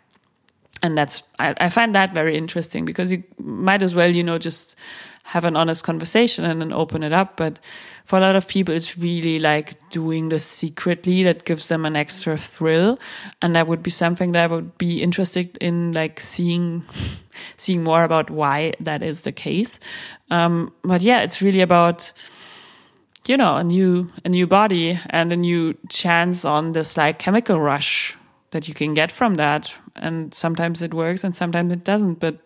A: and that's I, I, find that very interesting because you might as well you know just have an honest conversation and then open it up. But for a lot of people it's really like doing this secretly that gives them an extra thrill. And that would be something that I would be interested in like seeing seeing more about why that is the case. Um, but yeah it's really about you know a new a new body and a new chance on this like chemical rush that you can get from that. And sometimes it works and sometimes it doesn't. But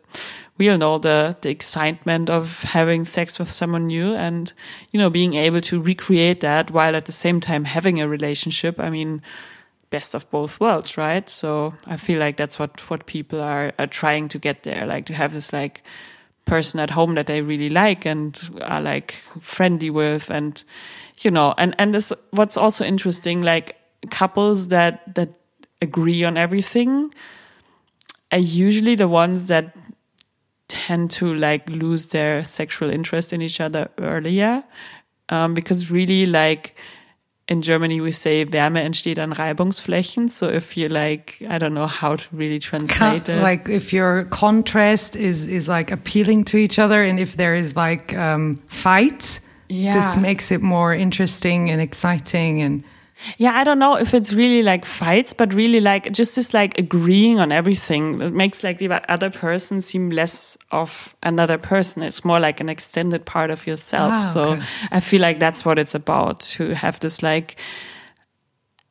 A: we all know the, the excitement of having sex with someone new and, you know, being able to recreate that while at the same time having a relationship. I mean, best of both worlds, right? So I feel like that's what, what people are, are trying to get there, like to have this like person at home that they really like and are like friendly with and, you know, and, and this, what's also interesting, like couples that, that agree on everything are usually the ones that tend to like lose their sexual interest in each other earlier. Um, because really like in Germany we say Wärme entsteht an Reibungsflächen. So if you like, I don't know how to really translate it.
B: Like if your contrast is is like appealing to each other, and if there is like um, fights, yeah. this makes it more interesting and exciting and.
A: Yeah, I don't know if it's really like fights, but really like just this like agreeing on everything. It makes like the other person seem less of another person. It's more like an extended part of yourself. Ah, okay. So I feel like that's what it's about to have this like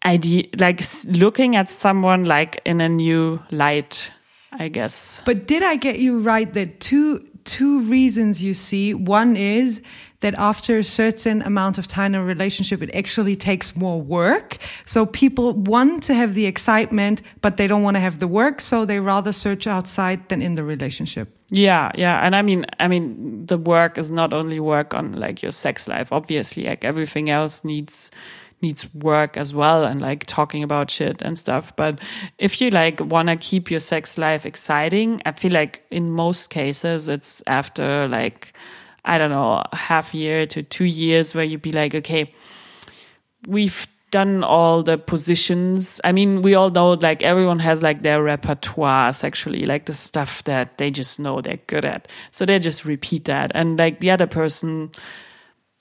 A: idea, like looking at someone like in a new light, I guess.
B: But did I get you right that two two reasons you see? One is that after a certain amount of time in a relationship, it actually takes more work. So people want to have the excitement, but they don't want to have the work. So they rather search outside than in the relationship.
A: Yeah, yeah. And I mean, I mean, the work is not only work on like your sex life, obviously, like everything else needs needs work as well and like talking about shit and stuff. But if you like want to keep your sex life exciting, I feel like in most cases it's after like, I don't know, half year to two years where you'd be like, okay, we've done all the positions. I mean, we all know like everyone has like their repertoire sexually, like the stuff that they just know they're good at. So they just repeat that. And like the other person,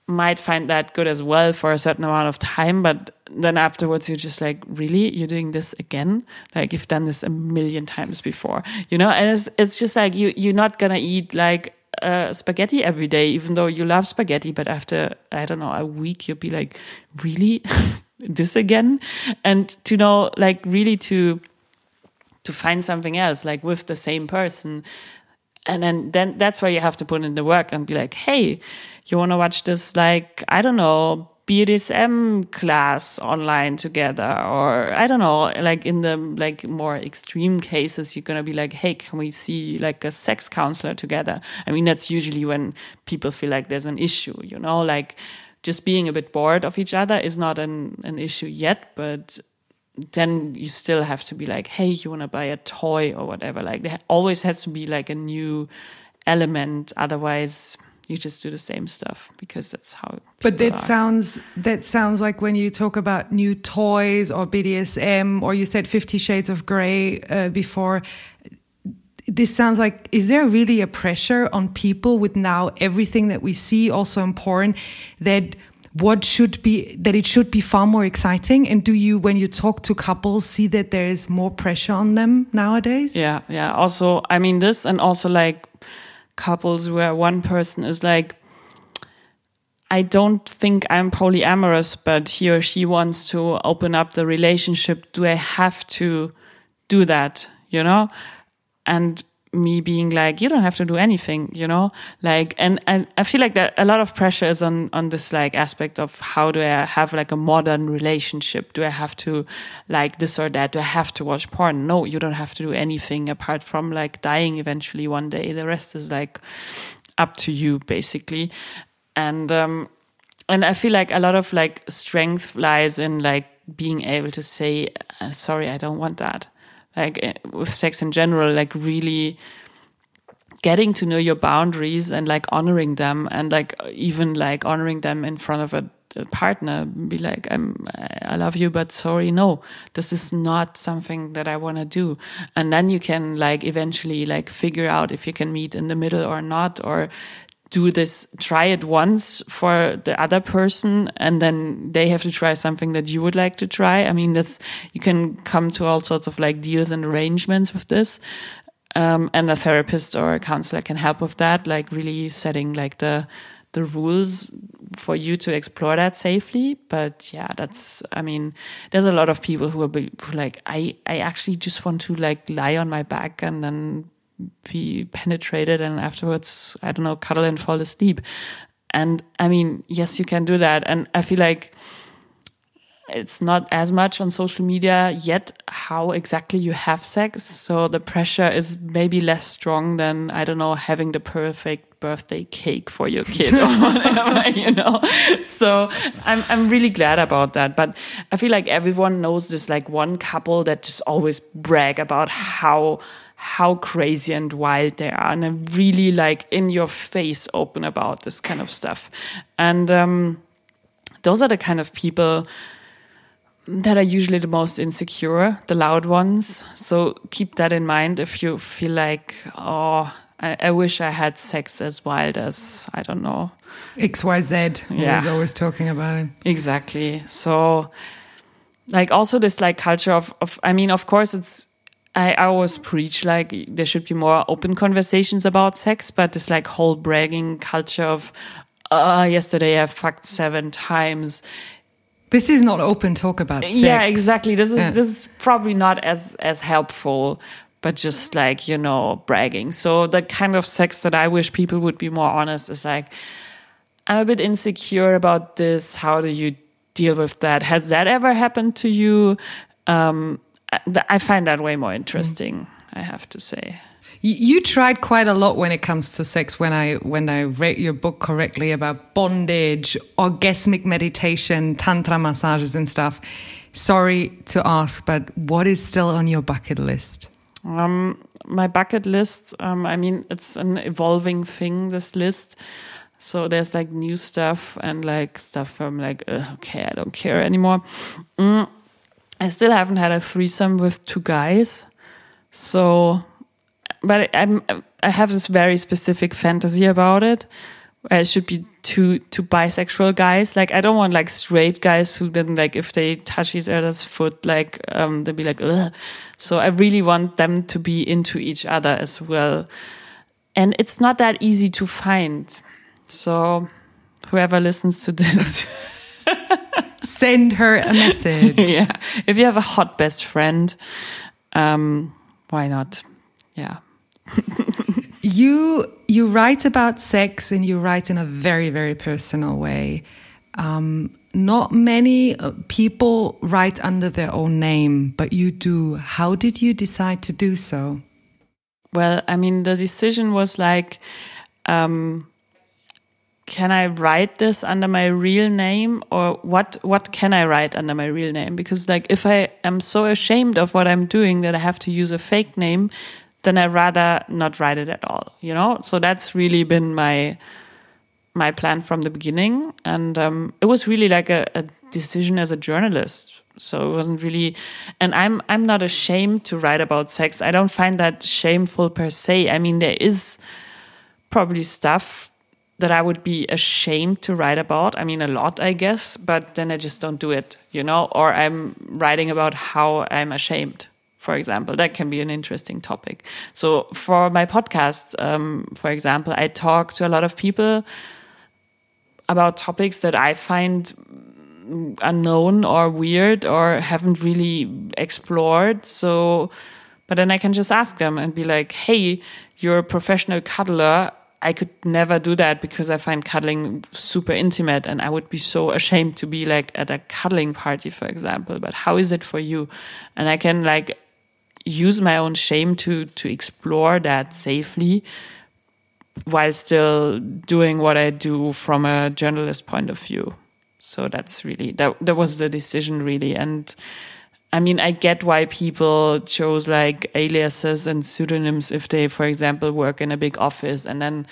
A: might find that good as well for a certain amount of time, but then afterwards you're just like, really, you're doing this again? Like you've done this a million times before, you know? And it's it's just like you you're not gonna eat like uh, spaghetti every day, even though you love spaghetti. But after I don't know a week, you'll be like, really, this again? And to know like really to to find something else like with the same person and then then that's where you have to put in the work and be like hey you want to watch this like i don't know BDSM class online together or I don't know like in the like more extreme cases you're to be like hey can we see like a sex counselor together I mean that's usually when people feel like there's an issue you know like just being a bit bored of each other is not an an issue yet but then you still have to be like, hey, you want to buy a toy or whatever. Like there always has to be like a new element. Otherwise, you just do the same stuff because that's how.
B: But that
A: are.
B: sounds that sounds like when you talk about new toys or BDSM or you said Fifty Shades of Grey uh, before. This sounds like is there really a pressure on people with now everything that we see also in porn that what should be that it should be far more exciting and do you when you talk to couples see that there is more pressure on them nowadays
A: yeah yeah also i mean this and also like couples where one person is like I don't think I'm polyamorous, but he or she wants to open up the relationship. Do I have to do that? You know? And me being like, you don't have to do anything, you know, like, and, and I feel like that a lot of pressure is on, on this like aspect of how do I have like a modern relationship? Do I have to like this or that? Do I have to watch porn? No, you don't have to do anything apart from like dying eventually one day. The rest is like up to you basically. And, um, and I feel like a lot of like strength lies in like being able to say, uh, sorry, I don't want that like eh, with sex in general, like really getting to know your boundaries and like honoring them and like even like honoring them in front of a, a partner be like i'm i love you but sorry no this is not something that i want to do. And then you can like eventually like figure out if you can meet in the middle or not or do this, try it once for the other person, and then they have to try something that you would like to try. I mean, that's, you can come to all sorts of like deals and arrangements with this. Um, and a therapist or a counselor can help with that, like really setting like the, the rules for you to explore that safely. But yeah, that's, I mean, there's a lot of people who are like, I, I actually just want to like lie on my back and then be penetrated and afterwards, I don't know, cuddle and fall asleep. And I mean, yes, you can do that. And I feel like it's not as much on social media yet how exactly you have sex. So the pressure is maybe less strong than, I don't know, having the perfect birthday cake for your kid or whatever, you know? So I'm, I'm really glad about that. But I feel like everyone knows this like one couple that just always brag about how how crazy and wild they are and I'm really like in your face open about this kind of stuff. And um, those are the kind of people that are usually the most insecure, the loud ones. So keep that in mind if you feel like, oh, I, I wish I had sex as wild as, I don't know.
B: XYZ, yeah. is always talking about it.
A: Exactly. So, like, also this like culture of, of I mean, of course, it's, I, I always preach like there should be more open conversations about sex, but this like whole bragging culture of, uh, yesterday I fucked seven times.
B: This is not open talk about sex.
A: Yeah, exactly. This is yeah. this is probably not as as helpful, but just like you know bragging. So the kind of sex that I wish people would be more honest is like, I'm a bit insecure about this. How do you deal with that? Has that ever happened to you? Um, I, find that way more interesting, mm. I have to say.
B: You, tried quite a lot when it comes to sex. When I when I read your book correctly about bondage, orgasmic meditation, tantra massages, and stuff. Sorry to ask, but what is still on your bucket list?
A: Um, my bucket list. Um, I mean, it's an evolving thing. This list. So there's like new stuff and like stuff from like okay, I don't care anymore. Mm, I still haven't had a threesome with two guys. So but I'm I have this very specific fantasy about it. It should be two two bisexual guys. Like I don't want like straight guys who then like if they touch each other's foot, like um they'll be like ugh. So I really want them to be into each other as well. And it's not that easy to find. So whoever listens to this
B: send her a message.
A: yeah. If you have a hot best friend, um, why not? Yeah
B: you you write about sex and you write in a very very personal way. Um, not many uh, people write under their own name, but you do. How did you decide to do so?
A: Well, I mean, the decision was like, um, can I write this under my real name or what, what can I write under my real name? Because like, if I am so ashamed of what I'm doing that I have to use a fake name, then I rather not write it at all, you know? So that's really been my, my plan from the beginning. And, um, it was really like a, a decision as a journalist. So it wasn't really, and I'm, I'm not ashamed to write about sex. I don't find that shameful per se. I mean, there is probably stuff that I would be ashamed to write about. I mean, a lot, I guess, but then I just don't do it, you know, or I'm writing about how I'm ashamed for example. That can be an interesting topic. So for my podcast, um, for example, I talk to a lot of people about topics that I find unknown or weird or haven't really explored. So, but then I can just ask them and be like, Hey, you're a professional cuddler. I could never do that because I find cuddling super intimate and I would be so ashamed to be like at a cuddling party, for example. But how is it for you? And I can like use my own shame to to explore that safely while still doing what I do from a journalist point of view. So that's really that that was the decision really and I mean I get why people chose like aliases and pseudonyms if they for example work in a big office and then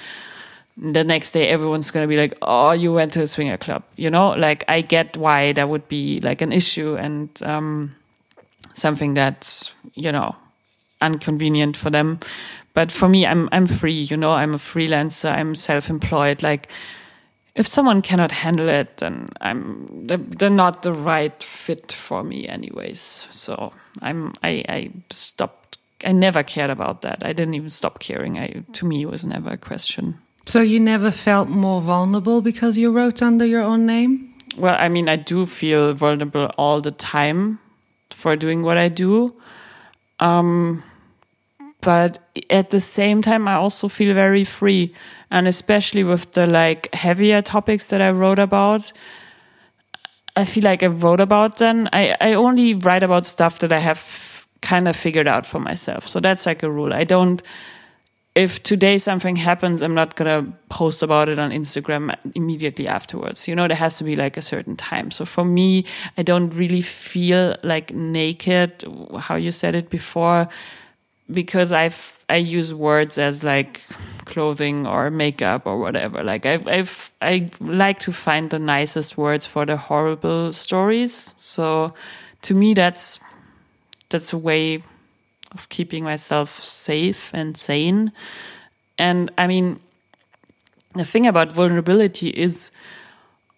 A: the next day everyone's going to be like oh you went to a swinger club you know? Like I get why that would be like an issue and um something that's you know inconvenient for them. But for me i'm i'm free you know? I'm a freelancer i'm self-employed. Like if someone cannot handle it then i'm they're not the right fit for me anyways. So i'm i i stopped i never cared about that. I didn't even stop caring. I to me it was never a question.
B: So you never felt more vulnerable because you wrote under your own name?
A: Well i mean i do feel vulnerable all the time for doing what I do. Um, but at the same time, I also feel very free. And especially with the like heavier topics that I wrote about, I feel like I wrote about them. I, I only write about stuff that I have kind of figured out for myself. So that's like a rule. I don't if today something happens, I'm not gonna post about it on Instagram immediately afterwards. You know, there has to be like a certain time. So for me, I don't really feel like naked, how you said it before, because I've, I use words as like clothing or makeup or whatever. Like I've, I've, I like to find the nicest words for the horrible stories. So to me, that's, that's a way of keeping myself safe and sane. And I mean, the thing about vulnerability is,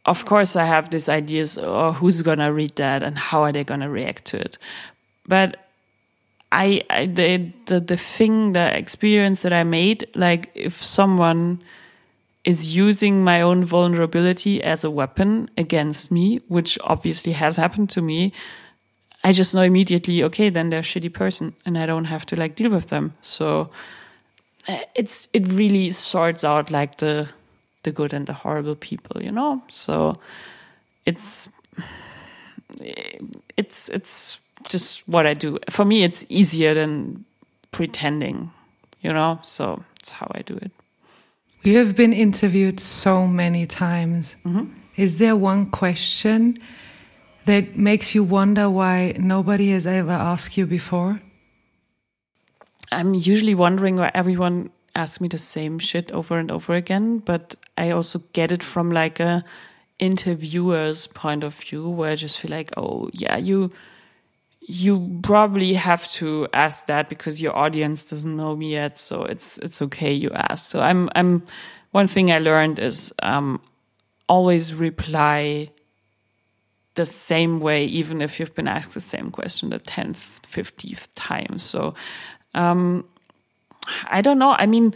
A: of course, I have these ideas, oh, who's gonna read that and how are they gonna react to it? But I, I the, the, the thing, the experience that I made, like if someone is using my own vulnerability as a weapon against me, which obviously has happened to me, I just know immediately, okay, then they're a shitty person and I don't have to like deal with them. So uh, it's, it really sorts out like the, the good and the horrible people, you know? So it's it's it's just what I do. For me it's easier than pretending, you know? So it's how I do it.
B: You have been interviewed so many times.
A: Mm-hmm.
B: Is there one question that makes you wonder why nobody has ever asked you before?
A: I'm usually wondering why everyone asks me the same shit over and over again, but I also get it from like a interviewer's point of view where I just feel like, oh yeah, you you probably have to ask that because your audience doesn't know me yet, so it's it's okay you ask. So I'm I'm one thing I learned is um, always reply the same way, even if you've been asked the same question the tenth, fiftieth time. So um, I don't know. I mean,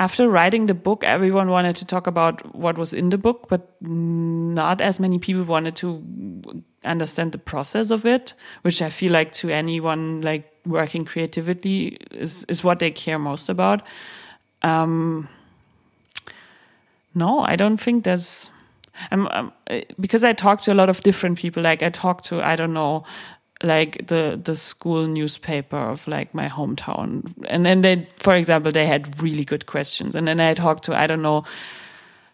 A: after writing the book, everyone wanted to talk about what was in the book, but not as many people wanted to understand the process of it, which I feel like to anyone like working creatively is is what they care most about. Um, no, I don't think there's. Um, um, because I talk to a lot of different people. Like I talk to I don't know like the the school newspaper of like my hometown. And then they for example they had really good questions. And then i talked to i don't know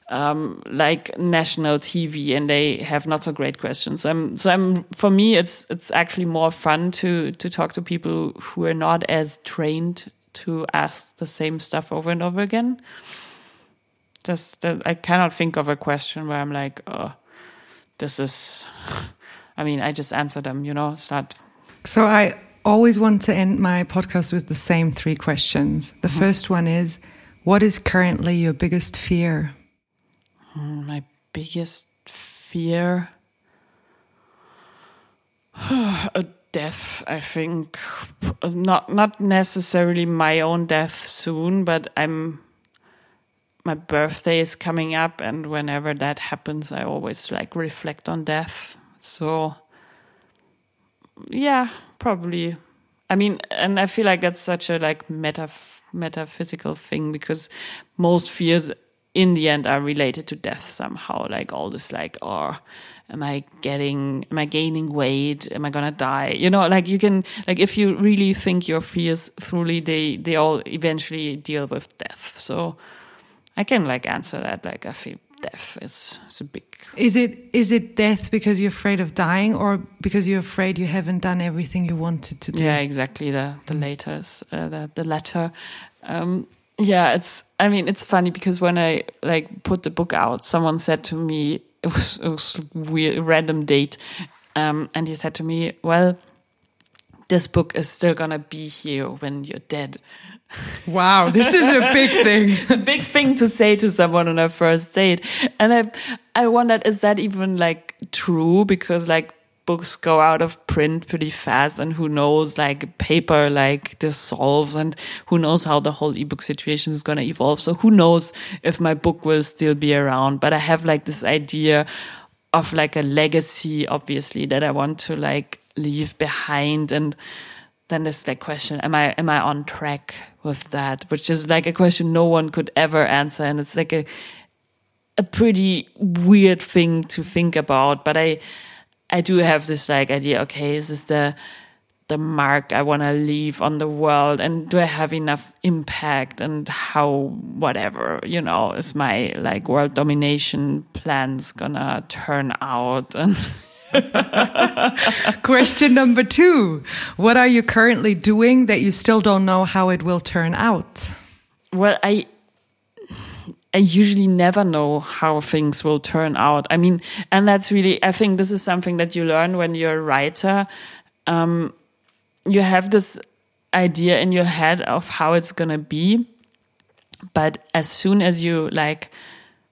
A: um, like national tv and they have not so great questions. So i'm so i'm for me it's it's actually more fun to to talk to people who are not as trained to ask the same stuff over and over again. Just i cannot think of a question where i'm like oh this is I mean, I just answer them, you know, not.
B: So I always want to end my podcast with the same three questions. The
A: Mm-hmm.
B: first one is What is currently your biggest fear?
A: Hmm, My biggest fear. a death, I think. Not not necessarily my own death soon, but I'm my birthday is coming up and whenever that happens I always like reflect on death. So yeah, probably. I mean, and I feel like that's such a like meta metaphysical thing because most fears in the end are related to death somehow. Like all this, like, oh, am I getting, am I gaining weight? Am I gonna die? You know, like you can, like if you really think your fears thoroughly, they they all eventually deal with death. So I can like answer that. Like I feel death is, is a big
B: Is it is it death because you're afraid of dying or because you're afraid you haven't done everything you wanted to do?
A: Yeah, exactly. The the later is uh, the the latter. Um, yeah, it's. I mean, it's funny because when I like put the book out, someone said to me it was it was weird random date, um, and he said to me, "Well, this book is still gonna be here when you're dead."
B: Wow, this is a big thing.
A: A big thing to say to someone on a first date. And I, I wondered, is that even like true? Because like books go out of print pretty fast and who knows, like paper like dissolves and who knows how the whole ebook situation is going to evolve. So who knows if my book will still be around, but I have like this idea of like a legacy, obviously, that I want to like leave behind and, then there's that question am i am i on track with that? Which is like a question no one could ever answer. And it's like a a pretty weird thing to think about. But i i do have this like idea okay is this the the mark i want to leave on the world? And do i have enough impact? And how whatever you know is my like world domination plans gonna turn out? And
B: Question number two What are you currently doing that you still don't know how it will turn out?
A: Well, I I usually never know how things will turn out. I mean, and that's really I think this is something that you learn when you're a writer. Um, you have this idea in your head of how it's gonna be, but as soon as you like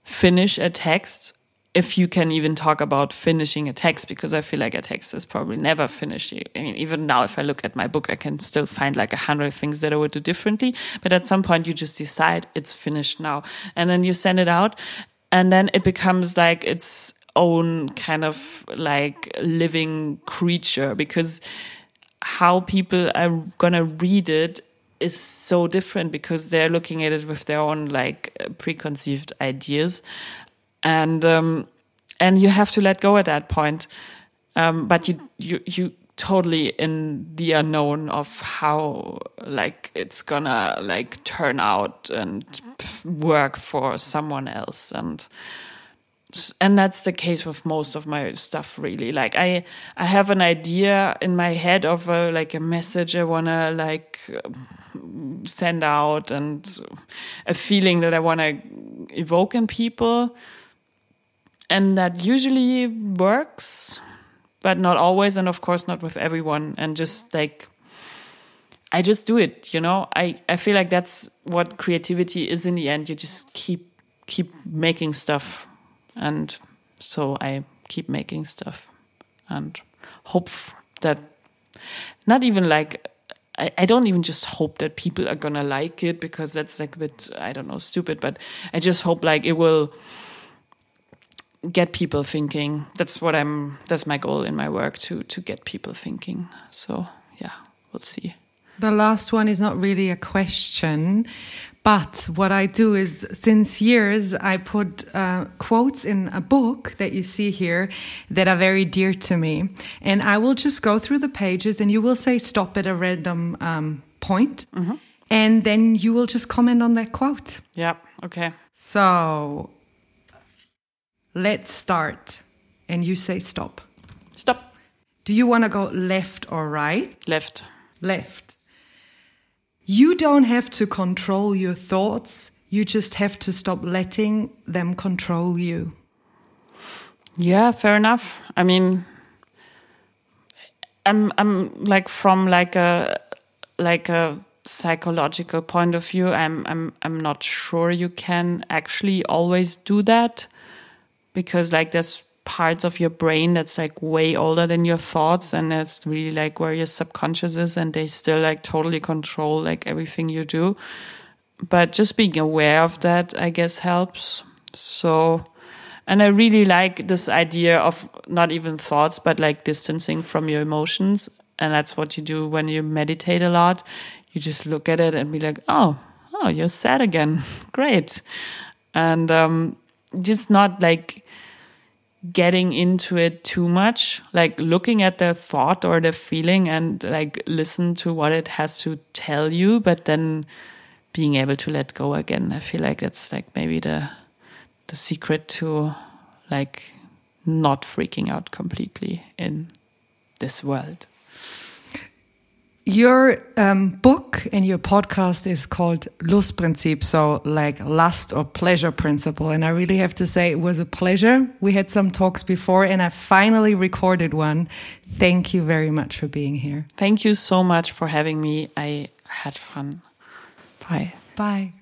A: finish a text, if you can even talk about finishing a text, because I feel like a text is probably never finished. I mean, even now, if I look at my book, I can still find like a hundred things that I would do differently. But at some point, you just decide it's finished now. And then you send it out. And then it becomes like its own kind of like living creature because how people are gonna read it is so different because they're looking at it with their own like preconceived ideas and um and you have to let go at that point. Um but you you you totally in the unknown of how like it's gonna like turn out and work for someone else. And and that's the case with most of my stuff really. Like i i have an idea in my head of a, like a message i want to like send out and a feeling that i want to evoke in people and that usually works but not always and of course not with everyone and just like i just do it you know? I i feel like that's what creativity is in the end. You just keep keep making stuff and so I keep making stuff and hope that not even like I, I don't even just hope that people are gonna like it because that's like a bit I don't know stupid, but I just hope like it will get people thinking. That's what I'm that's my goal in my work to to get people thinking. So yeah, we'll see.
B: The last one is not really a question, but what I do is, since years, I put uh, quotes in a book that you see here that are very dear to me. And I will just go through the pages and you will say stop at a random um, point, mm -hmm. And then you will just comment on that quote.
A: Yeah, okay.
B: So let's start. And you say stop.
A: Stop.
B: Do you want to go left or right?
A: Left.
B: Left. You don't have to control your thoughts. You just have to stop letting them control you.
A: Yeah, fair enough. I mean, I'm I'm like from like a like a psychological point of view. I'm I'm I'm not sure you can actually always do that because like there's parts of your brain that's like way older than your thoughts and that's really like where your subconscious is and they still like totally control like everything you do. But just being aware of that i guess helps. So and i really like this idea of not even thoughts but like distancing from your emotions and that's what you do when you meditate a lot. You just look at it and be like oh oh you're sad again. Great. And um just not like getting into it too much, like looking at the thought or the feeling and like listen to what it has to tell you, but then being able to let go again. I feel like that's like maybe the the secret to like not freaking out completely in this world.
B: Your um, book and your podcast is called Lustprinzip, so like lust or pleasure principle. And I really have to say it was a pleasure. We had some talks before and I finally recorded one. Thank you very much for being here.
A: Thank you so much for having me. I had fun. Bye.
B: Bye.